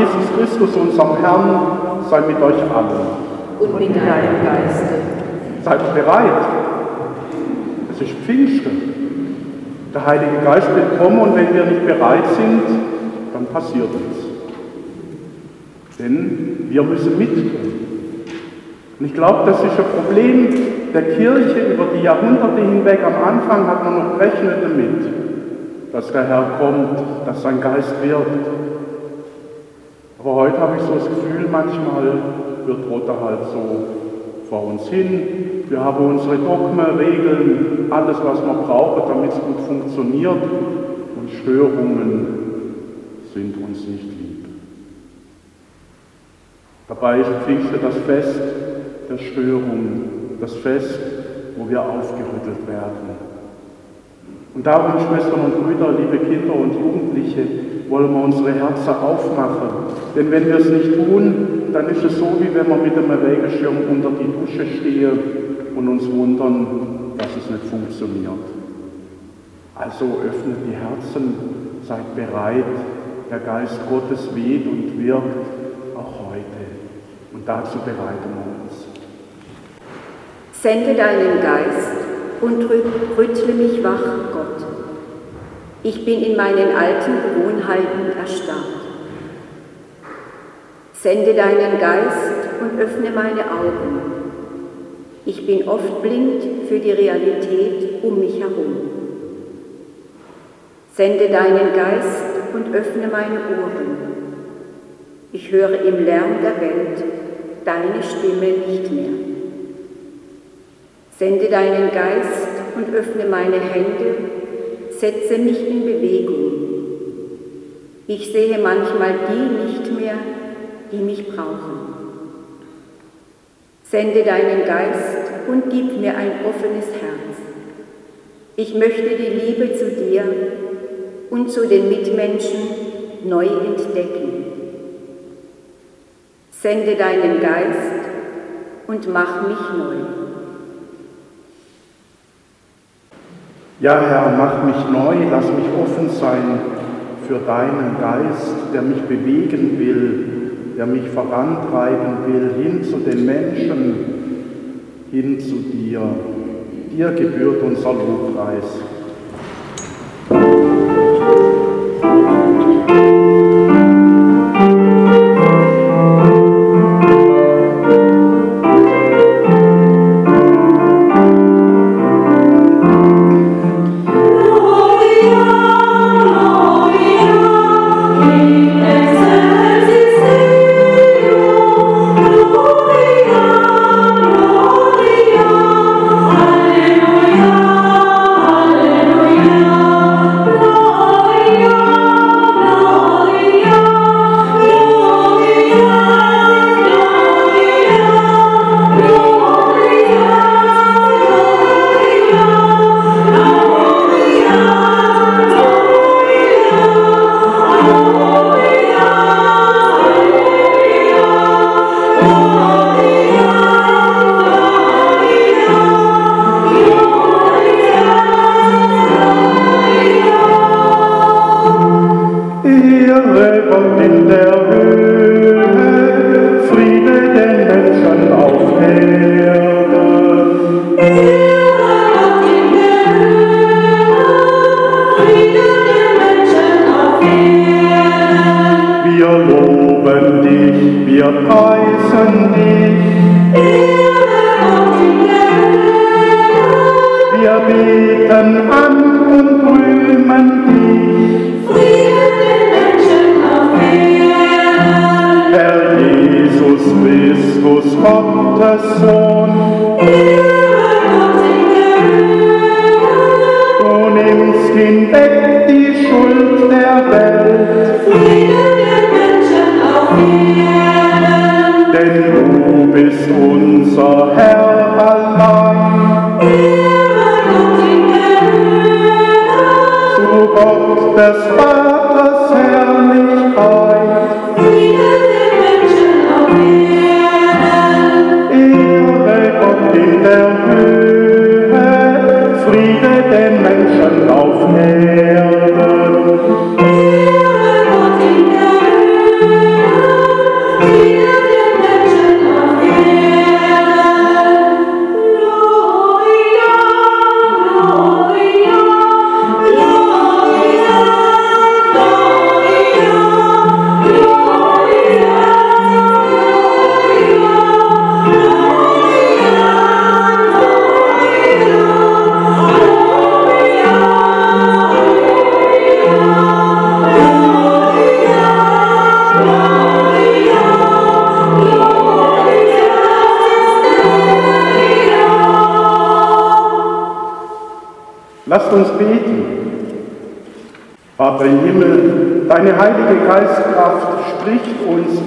Jesus Christus, unserem Herrn, sei mit euch allen. Und mit deinem Geiste. Seid bereit. Es ist Pfingsten. Der Heilige Geist wird kommen und wenn wir nicht bereit sind, dann passiert es. Denn wir müssen mittun. Und ich glaube, das ist ein Problem der Kirche über die Jahrhunderte hinweg. Am Anfang hat man noch gerechnet damit, dass der Herr kommt, dass sein Geist wirkt. Aber heute habe ich so das Gefühl, manchmal wird Rotter halt so vor uns hin. Wir haben unsere Dogmen, Regeln, alles, was wir brauchen, damit es gut funktioniert. Und Störungen sind uns nicht lieb. Dabei ist Pfingsten das Fest der Störung, das Fest, wo wir aufgerüttelt werden. Und darum, Schwestern und Brüder, liebe Kinder und Jugendliche, wollen wir unsere Herzen aufmachen. Denn wenn wir es nicht tun, dann ist es so, wie wenn wir mit einem Regenschirm unter die Dusche stehen und uns wundern, dass es nicht funktioniert. Also öffnet die Herzen, seid bereit, der Geist Gottes weht und wirkt auch heute. Und dazu bereiten wir uns. Sende deinen Geist und rüttle mich wach, Gott. Ich bin in meinen alten Gewohnheiten erstarrt. Sende deinen Geist und öffne meine Augen. Ich bin oft blind für die Realität um mich herum. Sende deinen Geist und öffne meine Ohren. Ich höre im Lärm der Welt deine Stimme nicht mehr. Sende deinen Geist und öffne meine Hände, setze mich in Bewegung. Ich sehe manchmal die nicht mehr, die mich brauchen. Sende deinen Geist und gib mir ein offenes Herz. Ich möchte die Liebe zu dir und zu den Mitmenschen neu entdecken. Sende deinen Geist und mach mich neu. Ja, Herr, mach mich neu, lass mich offen sein für deinen Geist, der mich bewegen will, der mich vorantreiben will, hin zu den Menschen, hin zu dir. Dir gebührt unser Lobpreis.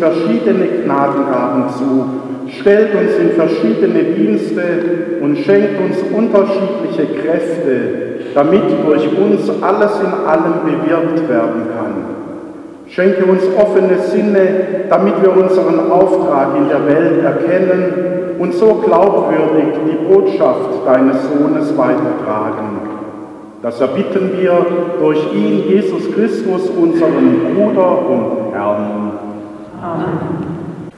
Verschiedene Gnadengaben zu, stellt uns in verschiedene Dienste und schenkt uns unterschiedliche Kräfte, damit durch uns alles in allem bewirkt werden kann. Schenke uns offene Sinne, damit wir unseren Auftrag in der Welt erkennen und so glaubwürdig die Botschaft deines Sohnes weitertragen. Das erbitten wir durch ihn, Jesus Christus, unseren Bruder und Herrn. Amen.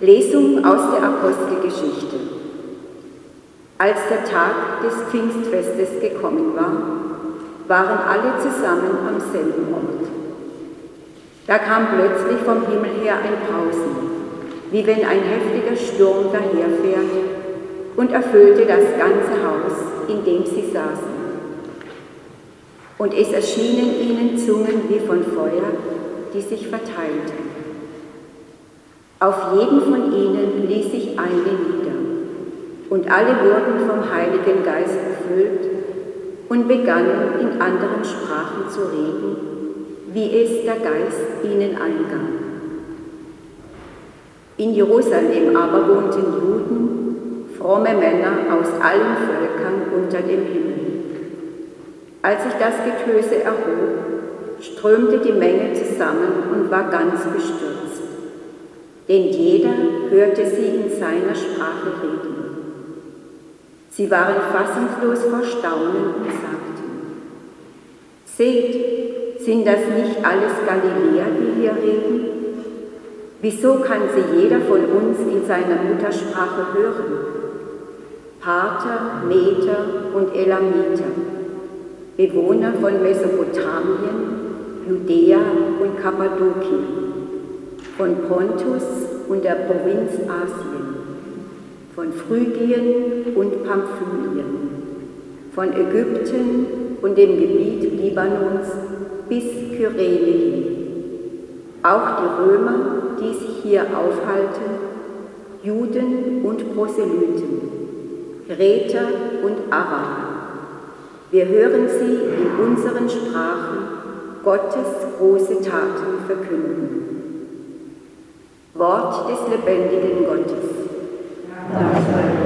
Lesung aus der Apostelgeschichte. Als der Tag des Pfingstfestes gekommen war, waren alle zusammen am selben Ort. Da kam plötzlich vom Himmel her ein Pausen, wie wenn ein heftiger Sturm daherfährt, und erfüllte das ganze Haus, in dem sie saßen und es erschienen ihnen Zungen wie von Feuer, die sich verteilten. Auf jeden von ihnen ließ sich eine nieder, und alle wurden vom Heiligen Geist erfüllt und begannen in anderen Sprachen zu reden, wie es der Geist ihnen eingab. In Jerusalem aber wohnten Juden, fromme Männer aus allen Völkern unter dem Himmel. Als sich das Getöse erhob, strömte die Menge zusammen und war ganz bestürzt, denn jeder hörte sie in seiner Sprache reden. Sie waren fassungslos vor Staunen und sagten, Seht, sind das nicht alles Galiläer, die hier reden? Wieso kann sie jeder von uns in seiner Muttersprache hören? Pater, Meter und Elamiter Bewohner von Mesopotamien, Judäa und Kappadokien, von Pontus und der Provinz Asien, von Phrygien und Pamphylien, von Ägypten und dem Gebiet Libanons bis Kyrene hin. Auch die Römer, die sich hier aufhalten, Juden und Proselyten, Räter und Araber. Wir hören sie in unseren Sprachen Gottes große Taten verkünden. Wort des lebendigen Gottes. Dank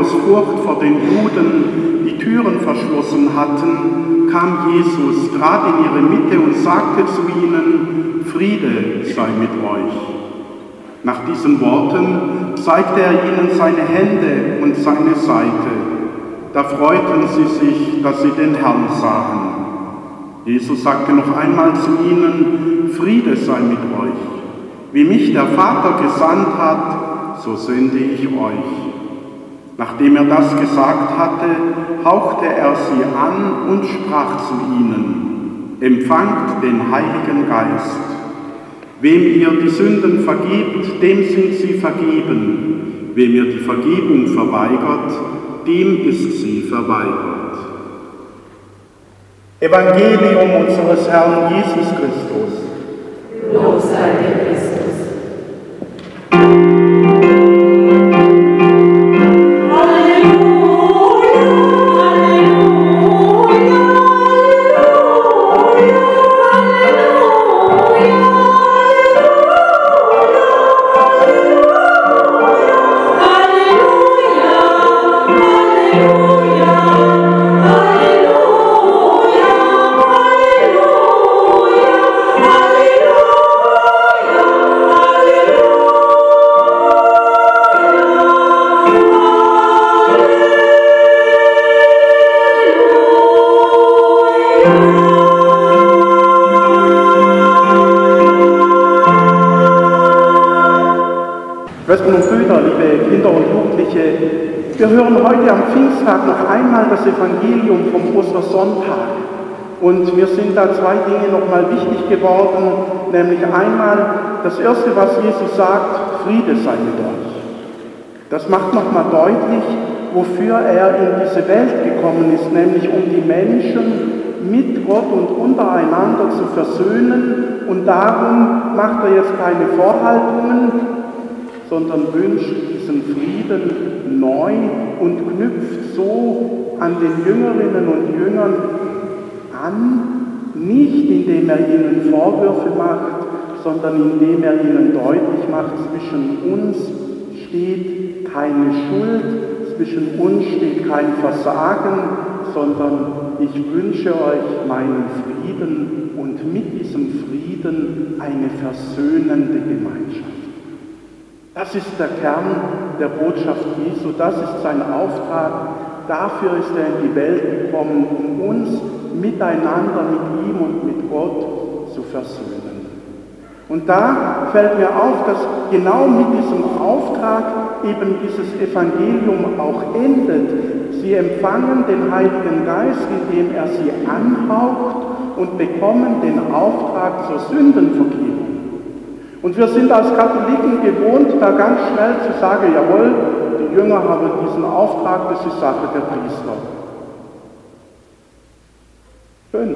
aus Furcht vor den Juden die Türen verschlossen hatten, kam Jesus, trat in ihre Mitte und sagte zu ihnen, Friede sei mit euch. Nach diesen Worten zeigte er ihnen seine Hände und seine Seite. Da freuten sie sich, dass sie den Herrn sahen. Jesus sagte noch einmal zu ihnen, Friede sei mit euch. Wie mich der Vater gesandt hat, so sende ich euch. Nachdem er das gesagt hatte, hauchte er sie an und sprach zu ihnen, empfangt den Heiligen Geist. Wem ihr die Sünden vergibt, dem sind sie vergeben. Wem ihr die Vergebung verweigert, dem ist sie verweigert. Evangelium unseres Herrn Jesus Christus. Lob sei dir, Christus. Wir hören heute am Pfingsttag noch einmal das Evangelium vom Ostersonntag. Und mir sind da zwei Dinge nochmal wichtig geworden, nämlich einmal das Erste, was Jesus sagt, Friede sei mit euch. Das macht nochmal deutlich, wofür er in diese Welt gekommen ist, nämlich um die Menschen mit Gott und untereinander zu versöhnen. Und darum macht er jetzt keine Vorhaltungen, sondern wünscht diesen Frieden neu und knüpft so an den Jüngerinnen und Jüngern an, nicht indem er ihnen Vorwürfe macht, sondern indem er ihnen deutlich macht, zwischen uns steht keine Schuld, zwischen uns steht kein Versagen, sondern ich wünsche euch meinen Frieden und mit diesem Frieden eine versöhnende Gemeinschaft. Das ist der Kern der Botschaft Jesu, das ist sein Auftrag. Dafür ist er in die Welt gekommen, um uns miteinander, mit ihm und mit Gott zu versöhnen. Und da fällt mir auf, dass genau mit diesem Auftrag eben dieses Evangelium auch endet. Sie empfangen den Heiligen Geist, indem er sie anhaucht und bekommen den Auftrag zur Sündenvergebung. Und wir sind als Katholiken gewohnt, da ganz schnell zu sagen, jawohl, die Jünger haben diesen Auftrag, das ist Sache der Priester. Schön,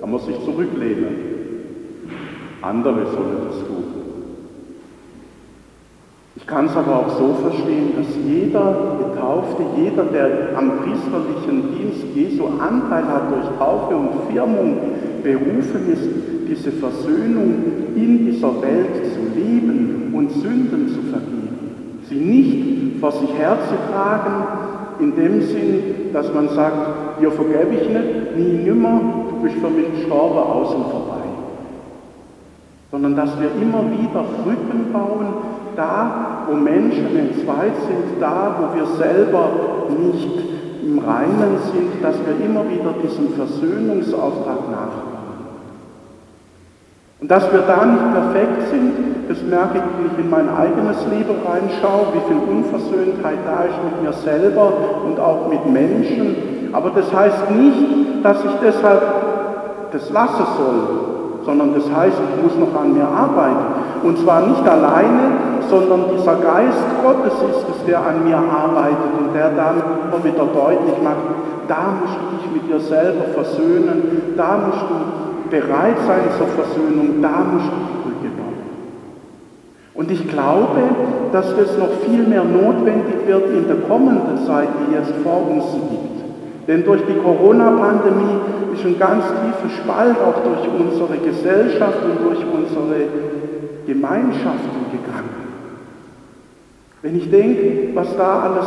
da muss ich zurücklehnen. Andere sollen das tun. Ich kann es aber auch so verstehen, dass jeder Getaufte, jeder, der am priesterlichen Dienst Jesu Anteil hat durch Taufe und Firmung, berufen ist, diese Versöhnung in dieser Welt zu leben und Sünden zu vergeben. Sie nicht vor sich herzutragen, in dem Sinn, dass man sagt, dir vergebe ich nicht, nie nimmer, du bist für mich gestorben, außen vorbei. Sondern dass wir immer wieder Brücken bauen, da, wo Menschen entzweit sind, da, wo wir selber nicht im Reinen sind, dass wir immer wieder diesem Versöhnungsauftrag nachkommen. Und dass wir da nicht perfekt sind, das merke ich, wenn ich in mein eigenes Leben reinschaue, wie viel Unversöhntheit da ist mit mir selber und auch mit Menschen. Aber das heißt nicht, dass ich deshalb das lassen soll, sondern das heißt, ich muss noch an mir arbeiten. Und zwar nicht alleine, sondern dieser Geist Gottes ist es, der an mir arbeitet und der dann immer wieder deutlich macht, da musst du dich mit dir selber versöhnen, da musst du bereit sein zur Versöhnung, da musst du die Brücke bauen. Und ich glaube, dass es noch viel mehr notwendig wird in der kommenden Zeit, die jetzt vor uns liegt. Denn durch die Corona-Pandemie ist ein ganz tiefer Spalt auch durch unsere Gesellschaft und durch unsere Gemeinschaften gegangen. Wenn ich denke, was da alles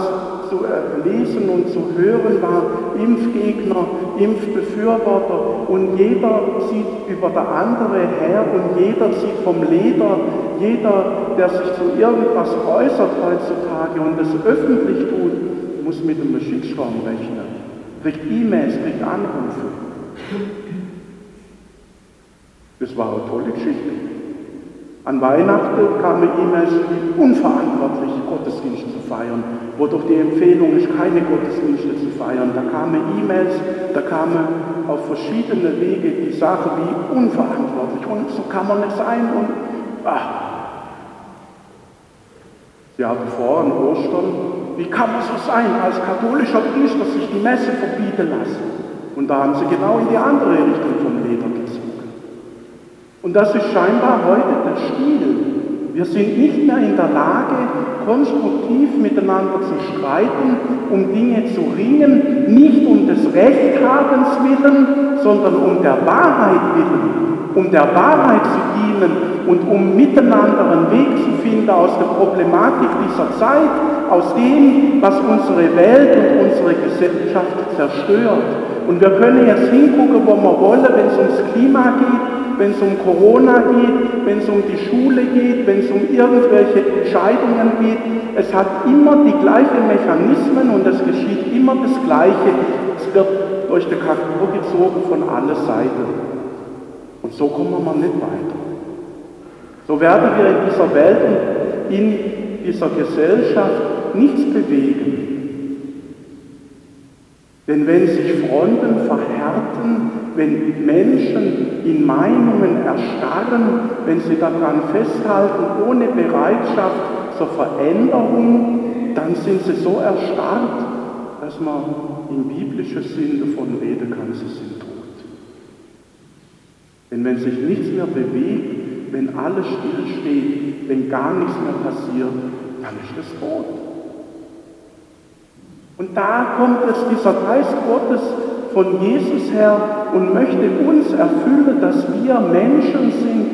zu lesen und zu hören war, Impfgegner, Impfbefürworter und jeder sieht über der andere her und jeder sieht vom Leder, jeder, der sich zu irgendwas äußert heutzutage und es öffentlich tut, muss mit einem Shitstorm rechnen, kriegt E-Mails, kriegt Anrufe. Das war eine tolle Geschichte. An Weihnachten kamen E-Mails, wie unverantwortlich Gottesdienst zu feiern, wo doch die Empfehlung ist, keine Gottesdienste zu feiern. Da kamen E-Mails, da kamen auf verschiedene Wege die Sache wie unverantwortlich und so kann man nicht sein und ach. Sie hatten vor an Ostern, wie kann man so sein, als katholischer Priester sich die Messe verbieten lassen? Und da haben sie genau in die andere Richtung vom Leder gezogen. Und das ist scheinbar heute der Stil. Wir sind nicht mehr in der Lage, konstruktiv miteinander zu streiten, um Dinge zu ringen, nicht um des Rechthabens willen, sondern um der Wahrheit willen, um der Wahrheit zu dienen und um miteinander einen Weg zu finden aus der Problematik dieser Zeit, aus dem, was unsere Welt und unsere Gesellschaft zerstört. Und wir können jetzt hingucken, wo wir wollen, wenn es ums Klima geht, wenn es um Corona geht, wenn es um die Schule geht, wenn es um irgendwelche Entscheidungen geht. Es hat immer die gleichen Mechanismen und es geschieht immer das Gleiche. Es wird durch die Kakao gezogen von allen Seiten. Und so kommen wir nicht weiter. So werden wir in dieser Welt in dieser Gesellschaft nichts bewegen. Denn wenn sich Fronten verhärten, wenn Menschen in Meinungen erstarren, wenn sie daran festhalten, ohne Bereitschaft zur Veränderung, dann sind sie so erstarrt, dass man im biblischen Sinn davon reden kann, sie sind tot. Denn wenn sich nichts mehr bewegt, wenn alles stillsteht, wenn gar nichts mehr passiert, dann ist es tot. Und da kommt es dieser Geist Gottes von Jesus her und möchte uns erfüllen, dass wir Menschen sind,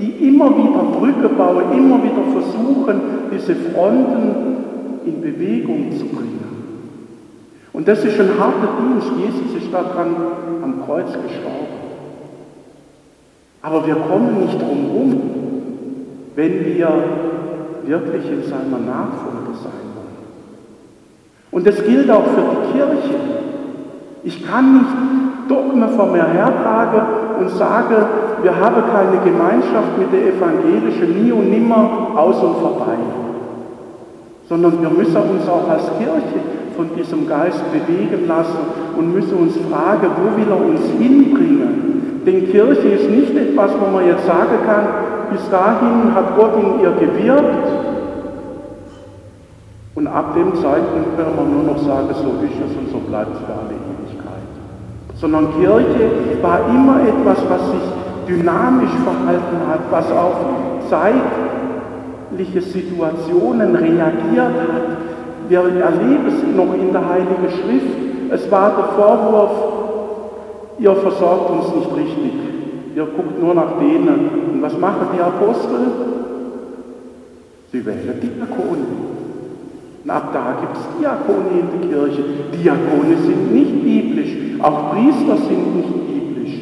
die immer wieder Brücke bauen, immer wieder versuchen, diese Fronten in Bewegung zu bringen. Und das ist ein harter Dienst. Jesus ist daran am Kreuz gestorben. Aber wir kommen nicht drum herum, wenn wir wirklich in seiner Nachfolge. Und das gilt auch für die Kirche. Ich kann nicht Dogmen vor mir hertragen und sage, wir haben keine Gemeinschaft mit der evangelischen nie und nimmer aus und vorbei. Sondern wir müssen uns auch als Kirche von diesem Geist bewegen lassen und müssen uns fragen, wo will er uns hinbringen? Denn Kirche ist nicht etwas, wo man jetzt sagen kann, bis dahin hat Gott in ihr gewirkt und ab dem Zeitpunkt können wir nur noch sagen, so ist es und so bleibt es für alle Ewigkeit. Sondern Kirche war immer etwas, was sich dynamisch verhalten hat, was auf zeitliche Situationen reagiert hat. Wir erleben es noch in der Heiligen Schrift. Es war der Vorwurf, ihr versorgt uns nicht richtig. Ihr guckt nur nach denen. Und was machen die Apostel? Sie wählen Diakonen. Und ab da gibt es Diakone in der Kirche. Diakone sind nicht biblisch, auch Priester sind nicht biblisch.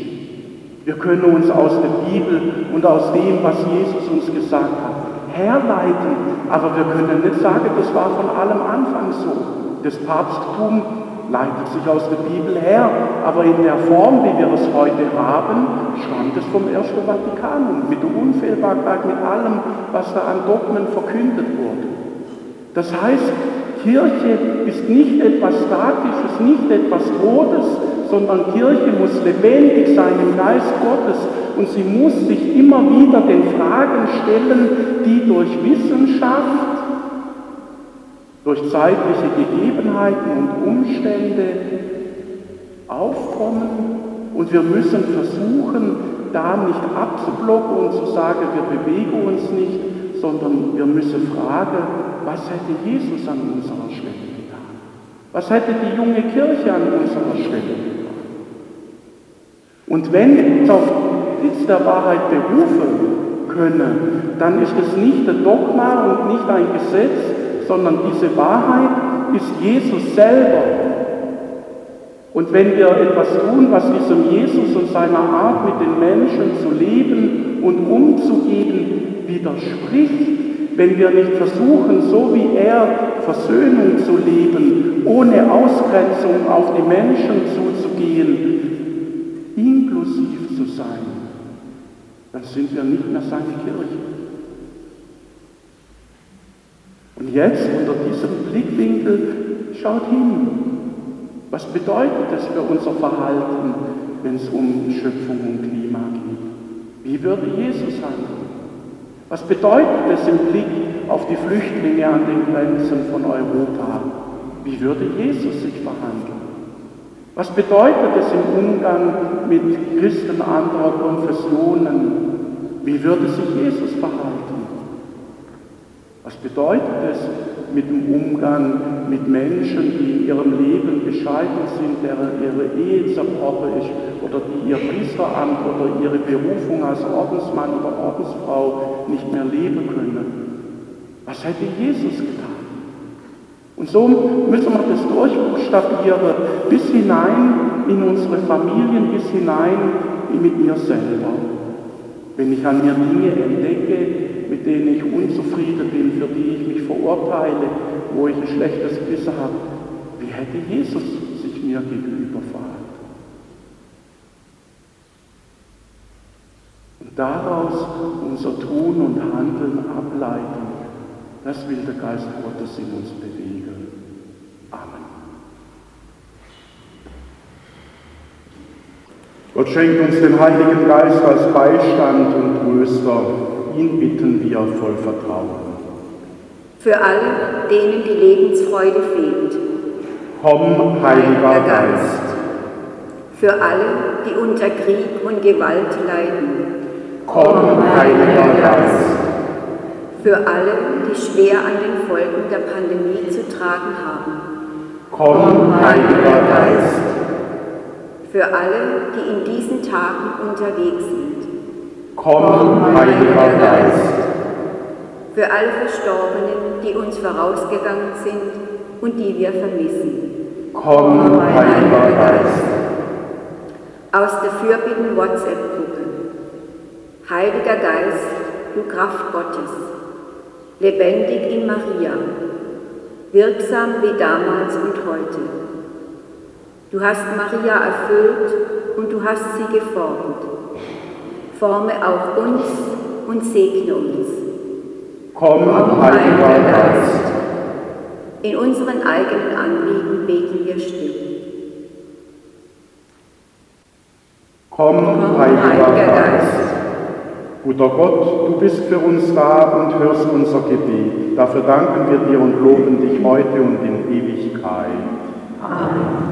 Wir können uns aus der Bibel und aus dem, was Jesus uns gesagt hat, herleiten, aber wir können nicht sagen, das war von allem Anfang so. Das Papsttum leitet sich aus der Bibel her, aber in der Form, wie wir es heute haben, stammt es vom Ersten Vatikanum, mit der Unfehlbarkeit, mit allem, was da an Dogmen verkündet wurde. Das heißt, Kirche ist nicht etwas Statisches, nicht etwas Todes, sondern Kirche muss lebendig sein im Geist Gottes. Und sie muss sich immer wieder den Fragen stellen, die durch Wissenschaft, durch zeitliche Gegebenheiten und Umstände aufkommen. Und wir müssen versuchen, da nicht abzublocken und zu sagen, wir bewegen uns nicht, sondern wir müssen fragen, was hätte Jesus an unserer Stelle getan? Was hätte die junge Kirche an unserer Stelle getan? Und wenn wir auf Sitz der Wahrheit berufen können, dann ist es nicht ein Dogma und nicht ein Gesetz, sondern diese Wahrheit ist Jesus selber. Und wenn wir etwas tun, was diesem Jesus und seiner Art mit den Menschen zu leben und umzugehen widerspricht, wenn wir nicht versuchen, so wie er Versöhnung zu leben, ohne Ausgrenzung auf die Menschen zuzugehen, inklusiv zu sein, dann sind wir nicht mehr seine Kirche. Und jetzt unter diesem Blickwinkel schaut hin. Was bedeutet es für unser Verhalten, wenn es um Schöpfung und Klima geht? Wie würde Jesus handeln? Was bedeutet es im Blick auf die Flüchtlinge an den Grenzen von Europa? Wie würde Jesus sich verhandeln? Was bedeutet es im Umgang mit Christen anderer Konfessionen? Wie würde sich Jesus verhalten? Was bedeutet es mit dem Umgang mit Menschen, die in ihrem Leben gescheitert sind, deren ihre Ehe zerbrochen ist oder die ihr Priesteramt oder ihre Berufung als Ordensmann oder Ordensfrau nicht mehr leben können? Was hätte Jesus getan? Und so müssen wir das durchbuchstabieren bis hinein in unsere Familien, bis hinein mit mir selber. Wenn ich an mir Dinge entdecke, mit denen ich unzufrieden bin, für die ich mich verurteile, wo ich ein schlechtes Gewissen habe, wie hätte Jesus sich mir gegenüber verhalten? Und daraus unser Tun und Handeln ableiten, das will der Geist Gottes in uns bewegen. Amen. Gott schenkt uns den Heiligen Geist als Beistand und Tröster. Ihn bitten wir voll Vertrauen. Für alle, denen die Lebensfreude fehlt. Komm, Heiliger Geist. Für alle, die unter Krieg und Gewalt leiden. Komm, Heiliger Geist. Für alle, die schwer an den Folgen der Pandemie zu tragen haben. Komm, Heiliger Geist. Für alle, die in diesen Tagen unterwegs sind. Komm, Heiliger Geist. Für alle Verstorbenen, die uns vorausgegangen sind und die wir vermissen. Komm, Heiliger Geist. Aus der Fürbitten WhatsApp-Gruppe. Heiliger Geist, du Kraft Gottes, lebendig in Maria, wirksam wie damals und heute. Du hast Maria erfüllt und du hast sie geformt. Forme auch uns und segne uns. Komm, Heiliger Geist. In unseren eigenen Anliegen beten wir still. Komm, Heiliger Geist. Guter Gott, du bist für uns da und hörst unser Gebet. Dafür danken wir dir und loben dich heute und in Ewigkeit. Amen.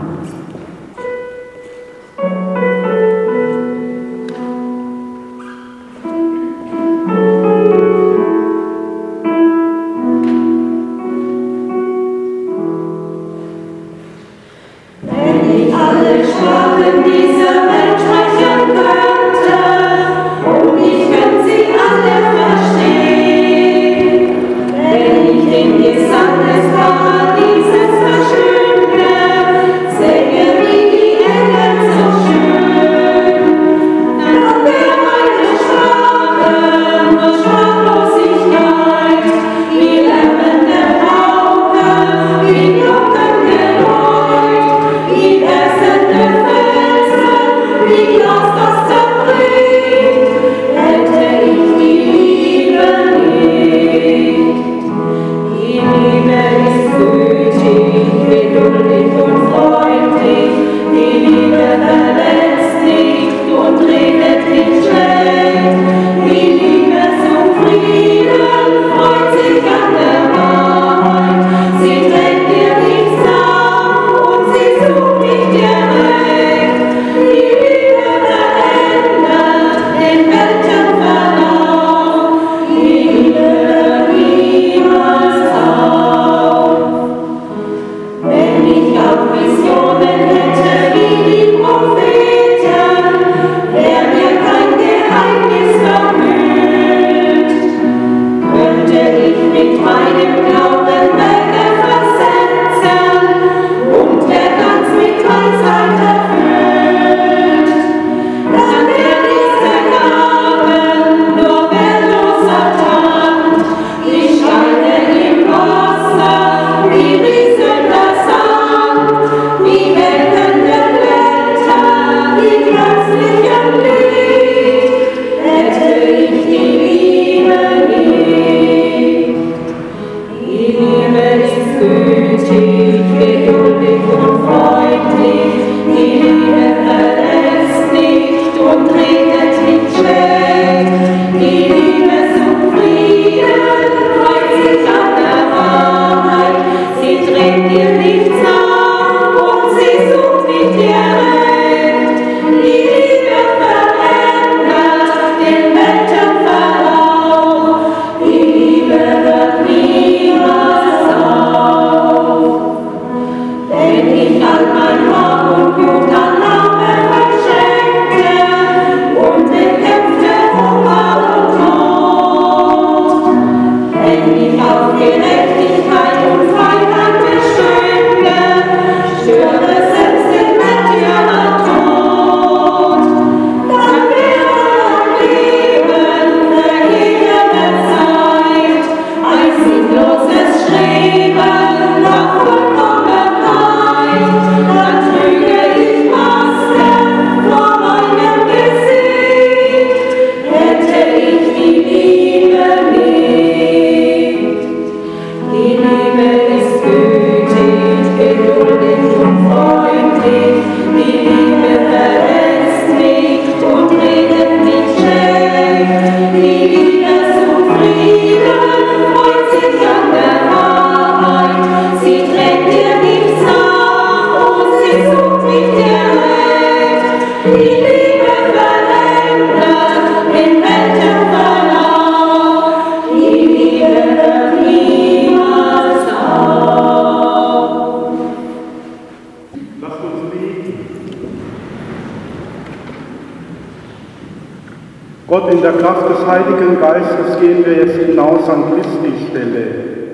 In der Kraft des Heiligen Geistes gehen wir jetzt hinaus an Christi Stelle,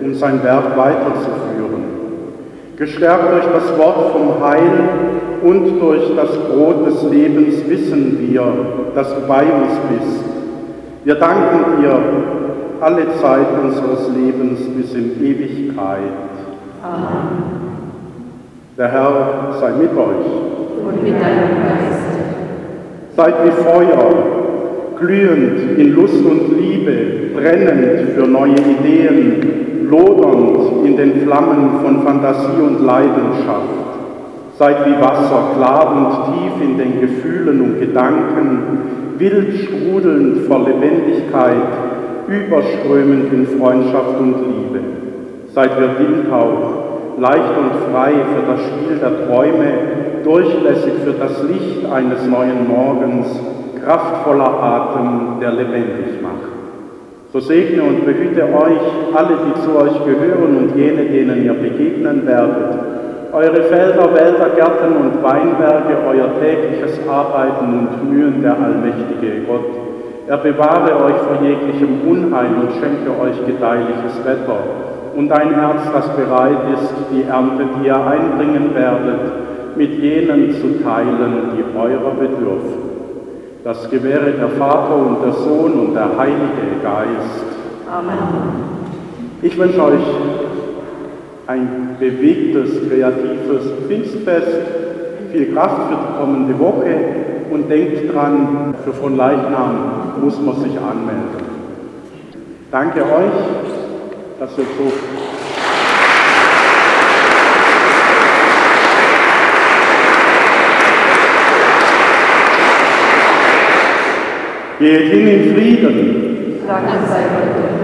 um sein Werk weiterzuführen. Gestärkt durch das Wort vom Heil und durch das Brot des Lebens wissen wir, dass du bei uns bist. Wir danken dir alle Zeit unseres Lebens bis in Ewigkeit. Amen. Der Herr sei mit euch. Und mit deinem Geist. Seid wie Feuer, glühend in Lust und Liebe, brennend für neue Ideen, lodernd in den Flammen von Fantasie und Leidenschaft. Seid wie Wasser, klar und tief in den Gefühlen und Gedanken, wild sprudelnd vor Lebendigkeit, überströmend in Freundschaft und Liebe. Seid wir Windhauch, leicht und frei für das Spiel der Träume, durchlässig für das Licht eines neuen Morgens, kraftvoller Atem, der lebendig macht. So segne und behüte euch alle, die zu euch gehören und jene, denen ihr begegnen werdet, eure Felder, Wälder, Gärten und Weinberge, euer tägliches Arbeiten und Mühen, der allmächtige Gott. Er bewahre euch vor jeglichem Unheil und schenke euch gedeihliches Wetter und ein Herz, das bereit ist, die Ernte, die ihr einbringen werdet, mit jenen zu teilen, die eurer bedürfen. Das gewähre der Vater und der Sohn und der Heilige Geist. Amen. Ich wünsche euch ein bewegtes, kreatives Pfingstfest, viel Kraft für die kommende Woche und denkt dran, für von Leichnam muss man sich anmelden. Danke euch, dass ihr so Geht hin in Frieden. Danke sei Gott.